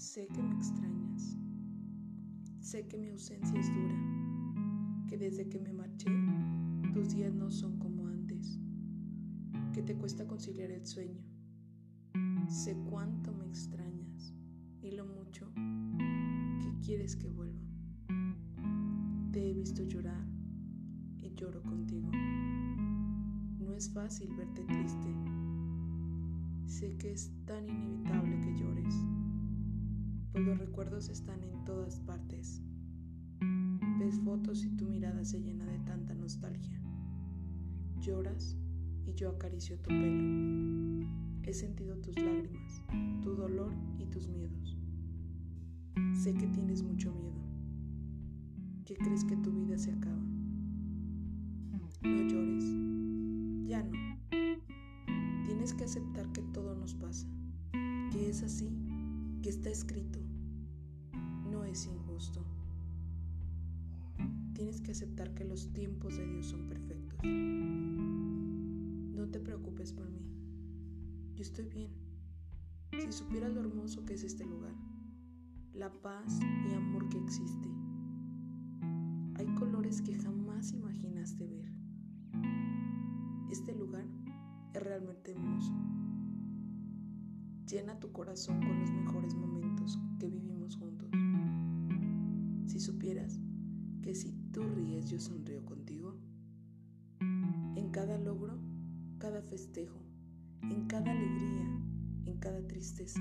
Sé que me extrañas. Sé que mi ausencia es dura, que desde que me marché tus días no son como antes, que te cuesta conciliar el sueño. Sé cuánto me extrañas y lo mucho que quieres que vuelva. Te he visto llorar y lloro contigo. No es fácil verte triste. Sé que es tan inevitable que llores pues los recuerdos están en todas partes. Ves fotos y tu mirada se llena de tanta nostalgia. Lloras y yo acaricio tu pelo. He sentido tus lágrimas, tu dolor y tus miedos. Sé que tienes mucho miedo, que crees que tu vida se acaba. No llores, ya no. Tienes que aceptar que todo nos pasa, que es así que está escrito no es injusto. Tienes que aceptar que los tiempos de Dios son perfectos. No te preocupes por mí. Yo estoy bien. Si supieras lo hermoso que es este lugar, la paz y amor que existe, hay colores que jamás imaginaste ver. Este lugar es realmente hermoso llena tu corazón con los mejores momentos que vivimos juntos. Si supieras que si tú ríes yo sonrío contigo, en cada logro, cada festejo, en cada alegría, en cada tristeza,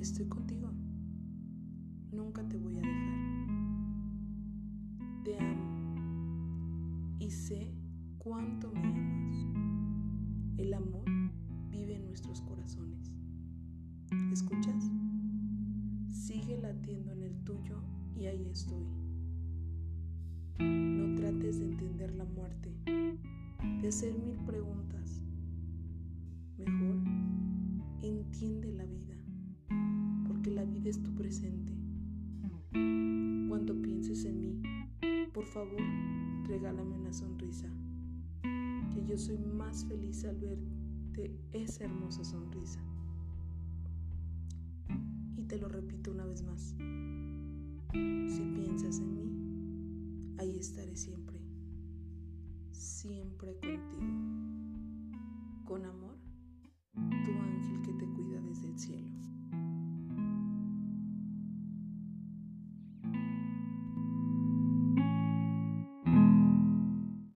estoy contigo. Nunca te voy a dejar. Te amo y sé cuánto me amas. El amor vive en nuestros corazones. ¿Escuchas? Sigue latiendo en el tuyo y ahí estoy. No trates de entender la muerte, de hacer mil preguntas. Mejor entiende la vida, porque la vida es tu presente. Cuando pienses en mí, por favor, regálame una sonrisa, que yo soy más feliz al verte esa hermosa sonrisa te lo repito una vez más. Si piensas en mí, ahí estaré siempre, siempre contigo. Con amor